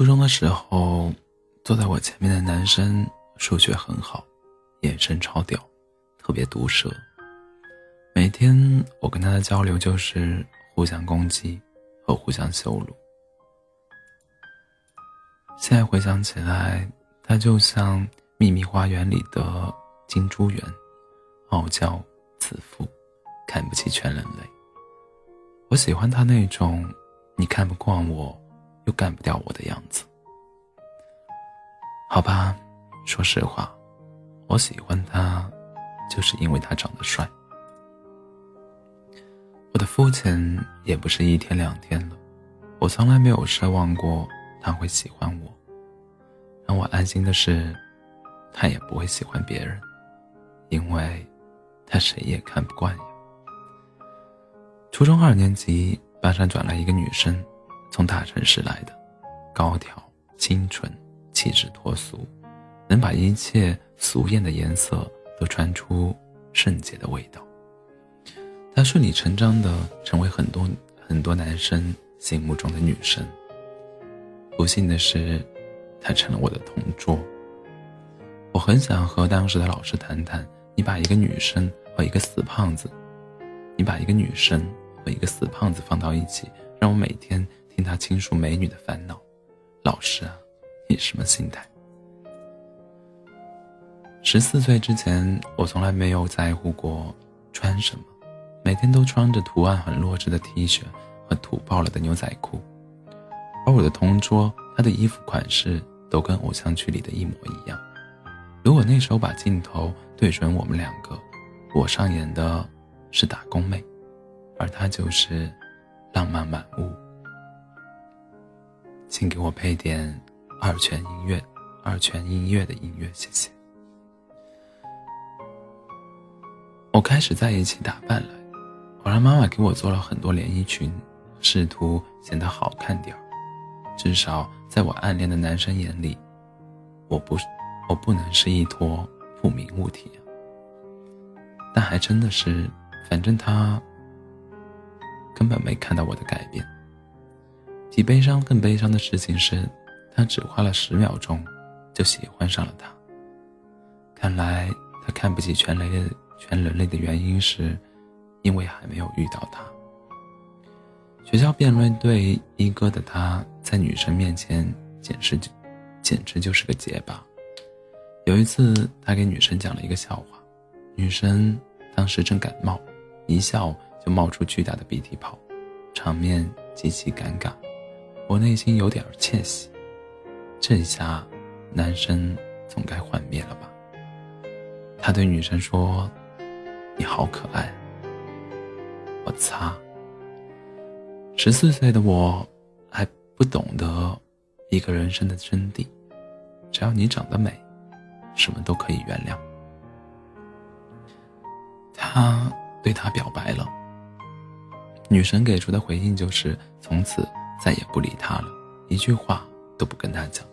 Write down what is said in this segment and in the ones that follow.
初中的时候，坐在我前面的男生数学很好，眼神超屌，特别毒舌。每天我跟他的交流就是互相攻击和互相羞辱。现在回想起来，他就像秘密花园里的金珠园，傲娇自负，看不起全人类。我喜欢他那种你看不惯我。又干不掉我的样子，好吧，说实话，我喜欢他，就是因为他长得帅。我的肤浅也不是一天两天了，我从来没有奢望过他会喜欢我。让我安心的是，他也不会喜欢别人，因为他谁也看不惯。初中二年级，班上转来一个女生。从大城市来的，高挑、清纯、气质脱俗，能把一切俗艳的颜色都穿出圣洁的味道。她顺理成章的成为很多很多男生心目中的女神。不幸的是，她成了我的同桌。我很想和当时的老师谈谈，你把一个女生和一个死胖子，你把一个女生和一个死胖子放到一起，让我每天。听他倾诉美女的烦恼，老师啊，你什么心态？十四岁之前，我从来没有在乎过穿什么，每天都穿着图案很弱智的 T 恤和土爆了的牛仔裤。而我的同桌，他的衣服款式都跟偶像剧里的一模一样。如果那时候把镜头对准我们两个，我上演的是打工妹，而他就是浪漫满屋。请给我配点二泉音乐，二泉音乐的音乐，谢谢。我开始在一起打扮了，我让妈妈给我做了很多连衣裙，试图显得好看点儿。至少在我暗恋的男生眼里，我不，我不能是一坨不明物体啊。但还真的是，反正他根本没看到我的改变。比悲伤更悲伤的事情是，他只花了十秒钟，就喜欢上了他。看来他看不起全人类，全人类的原因是，因为还没有遇到他。学校辩论队一哥的他，在女生面前简直就，简直就是个结巴。有一次，他给女生讲了一个笑话，女生当时正感冒，一笑就冒出巨大的鼻涕泡，场面极其尴尬。我内心有点窃喜，这下，男生总该幻灭了吧？他对女生说：“你好可爱。”我擦！十四岁的我，还不懂得一个人生的真谛。只要你长得美，什么都可以原谅。他对他表白了，女神给出的回应就是从此。再也不理他了，一句话都不跟他讲。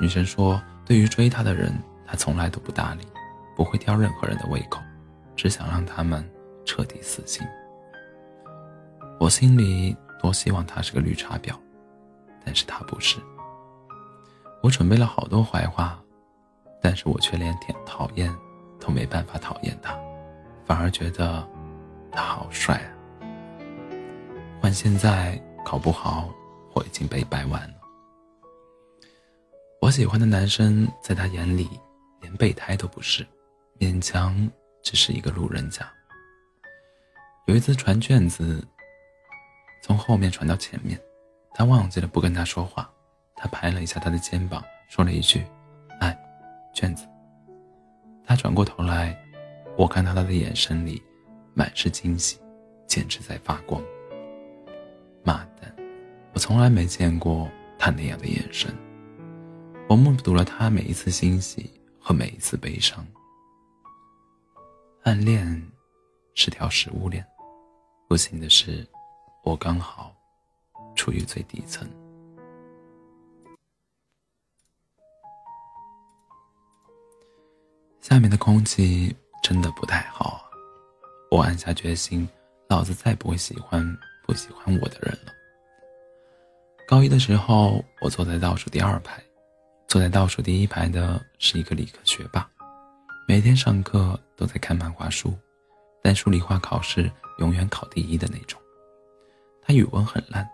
女生说：“对于追她的人，她从来都不搭理，不会挑任何人的胃口，只想让他们彻底死心。”我心里多希望他是个绿茶婊，但是他不是。我准备了好多坏话，但是我却连点讨厌都没办法讨厌他，反而觉得他好帅啊。换现在。考不好，我已经被掰弯了。我喜欢的男生，在他眼里连备胎都不是，勉强只是一个路人甲。有一次传卷子，从后面传到前面，他忘记了不跟他说话，他拍了一下他的肩膀，说了一句：“哎，卷子。”他转过头来，我看到他的眼神里满是惊喜，简直在发光。从来没见过他那样的眼神。我目睹了他每一次欣喜和每一次悲伤。暗恋是条食物链，不幸的是，我刚好处于最底层。下面的空气真的不太好！我暗下决心，老子再不会喜欢。不喜欢我的人了。高一的时候，我坐在倒数第二排，坐在倒数第一排的是一个理科学霸，每天上课都在看漫画书，但数理化考试永远考第一的那种。他语文很烂，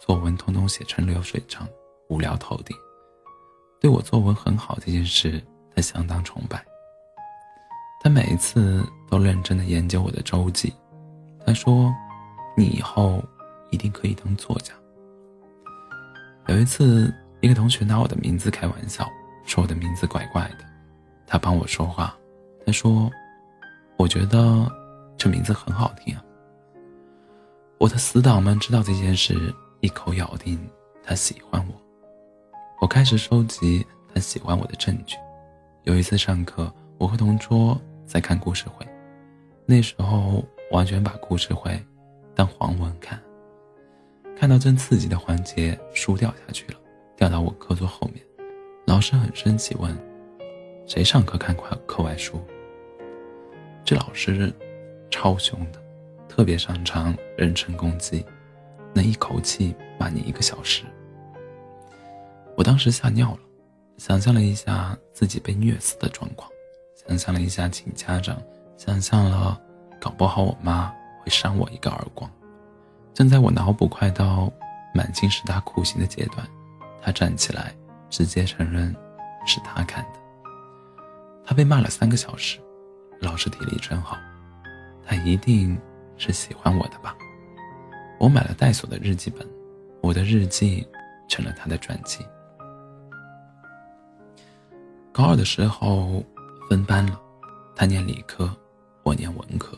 作文通通写成流水账，无聊透顶。对我作文很好这件事，他相当崇拜。他每一次都认真的研究我的周记。他说：“你以后一定可以当作家。”有一次，一个同学拿我的名字开玩笑，说我的名字怪怪的。他帮我说话，他说：“我觉得这名字很好听啊。”我的死党们知道这件事，一口咬定他喜欢我。我开始收集他喜欢我的证据。有一次上课，我和同桌在看故事会，那时候完全把故事会当黄文看。看到正刺激的环节，书掉下去了，掉到我课桌后面。老师很生气，问：“谁上课看课课外书？”这老师超凶的，特别擅长人身攻击，能一口气骂你一个小时。我当时吓尿了，想象了一下自己被虐死的状况，想象了一下请家长，想象了搞不好我妈会扇我一个耳光。正在我脑补快到满清十大酷刑的阶段，他站起来，直接承认是他干的。他被骂了三个小时，老师体力真好，他一定是喜欢我的吧？我买了带锁的日记本，我的日记成了他的传记。高二的时候分班了，他念理科，我念文科，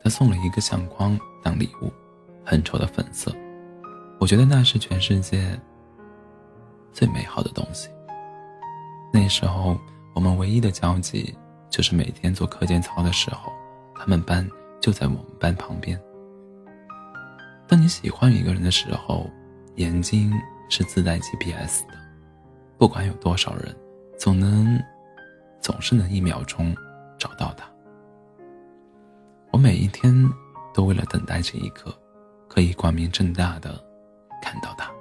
他送了一个相框当礼物。很丑的粉色，我觉得那是全世界最美好的东西。那时候我们唯一的交集就是每天做课间操的时候，他们班就在我们班旁边。当你喜欢一个人的时候，眼睛是自带 GPS 的，不管有多少人，总能总是能一秒钟找到他。我每一天都为了等待这一刻。可以光明正大的看到他。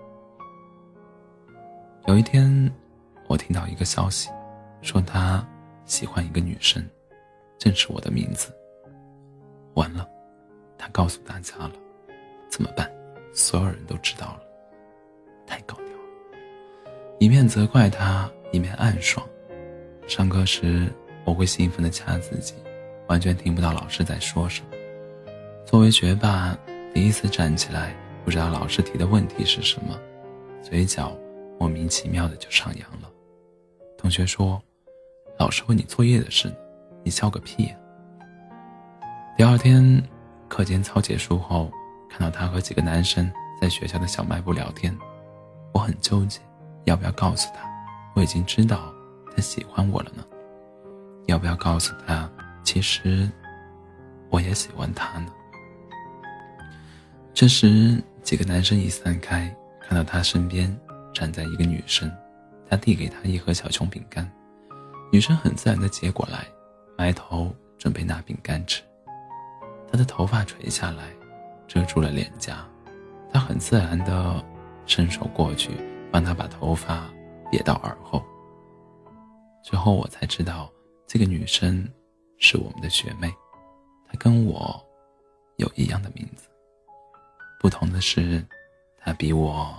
有一天，我听到一个消息，说他喜欢一个女生，正是我的名字。完了，他告诉大家了，怎么办？所有人都知道了，太高调了。一面责怪他，一面暗爽。上课时，我会兴奋的掐自己，完全听不到老师在说什么。作为学霸。第一次站起来，不知道老师提的问题是什么，嘴角莫名其妙的就上扬了。同学说：“老师问你作业的事，你笑个屁呀！”第二天课间操结束后，看到他和几个男生在学校的小卖部聊天，我很纠结，要不要告诉他我已经知道他喜欢我了呢？要不要告诉他其实我也喜欢他呢？这时，几个男生一散开，看到他身边站在一个女生，他递给她一盒小熊饼干，女生很自然的接过来，埋头准备拿饼干吃。他的头发垂下来，遮住了脸颊，他很自然的伸手过去，帮他把头发别到耳后。之后我才知道，这个女生是我们的学妹，她跟我有一样的名字。不同的是，她比我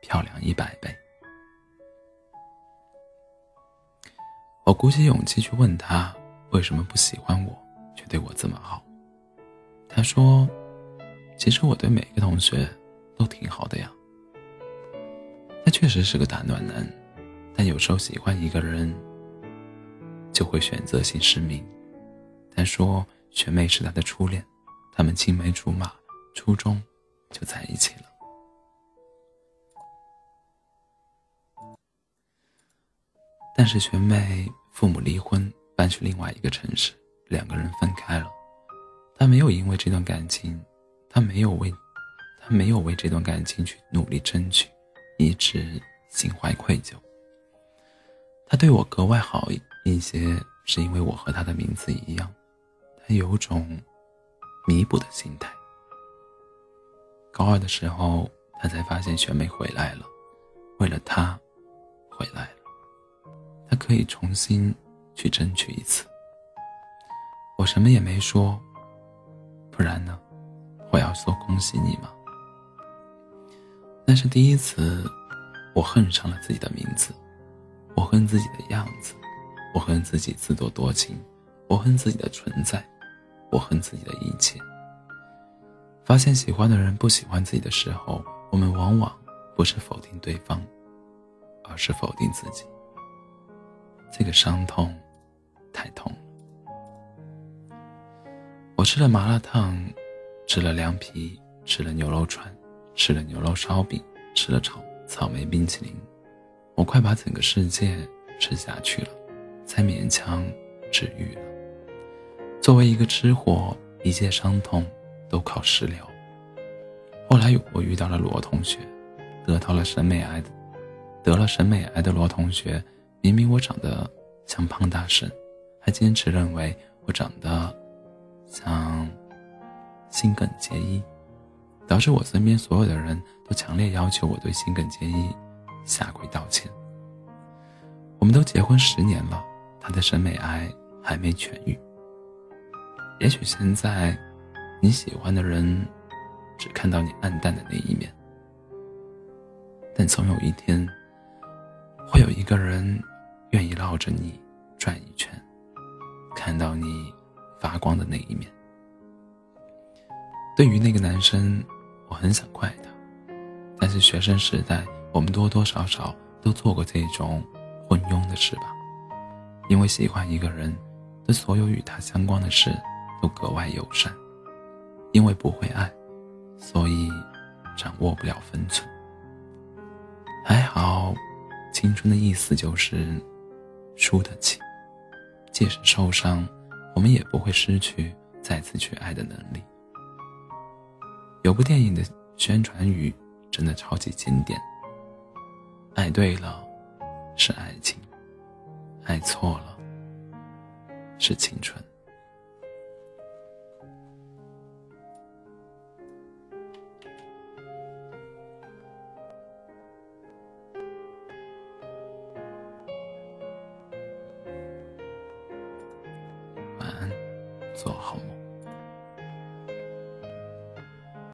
漂亮一百倍。我鼓起勇气去问她为什么不喜欢我，却对我这么好。她说：“其实我对每个同学都挺好的呀。”他确实是个大暖男，但有时候喜欢一个人就会选择性失明。他说学妹是他的初恋，他们青梅竹马。初中就在一起了，但是学妹父母离婚，搬去另外一个城市，两个人分开了。他没有因为这段感情，他没有为，他没有为这段感情去努力争取，一直心怀愧疚。他对我格外好一些，是因为我和他的名字一样，他有种弥补的心态。高二的时候，他才发现学妹回来了，为了他，回来了，他可以重新去争取一次。我什么也没说，不然呢？我要说恭喜你吗？那是第一次，我恨上了自己的名字，我恨自己的样子，我恨自己自作多情，我恨自己的存在，我恨自己的一切。发现喜欢的人不喜欢自己的时候，我们往往不是否定对方，而是否定自己。这个伤痛，太痛了。我吃了麻辣烫，吃了凉皮，吃了牛肉串，吃了牛肉烧饼，吃了草草莓冰淇淋，我快把整个世界吃下去了，才勉强治愈了。作为一个吃货，一切伤痛。都靠食疗。后来我遇到了罗同学，得到了审美癌，得了审美癌的罗同学，明明我长得像胖大婶，还坚持认为我长得像心梗结衣，导致我身边所有的人都强烈要求我对心梗结衣下跪道歉。我们都结婚十年了，他的审美癌还没痊愈。也许现在。你喜欢的人，只看到你暗淡的那一面，但总有一天，会有一个人愿意绕着你转一圈，看到你发光的那一面。对于那个男生，我很想怪他，但是学生时代，我们多多少少都做过这种昏庸的事吧。因为喜欢一个人，对所有与他相关的事都格外友善。因为不会爱，所以掌握不了分寸。还好，青春的意思就是输得起，即使受伤，我们也不会失去再次去爱的能力。有部电影的宣传语真的超级经典：爱对了是爱情，爱错了是青春。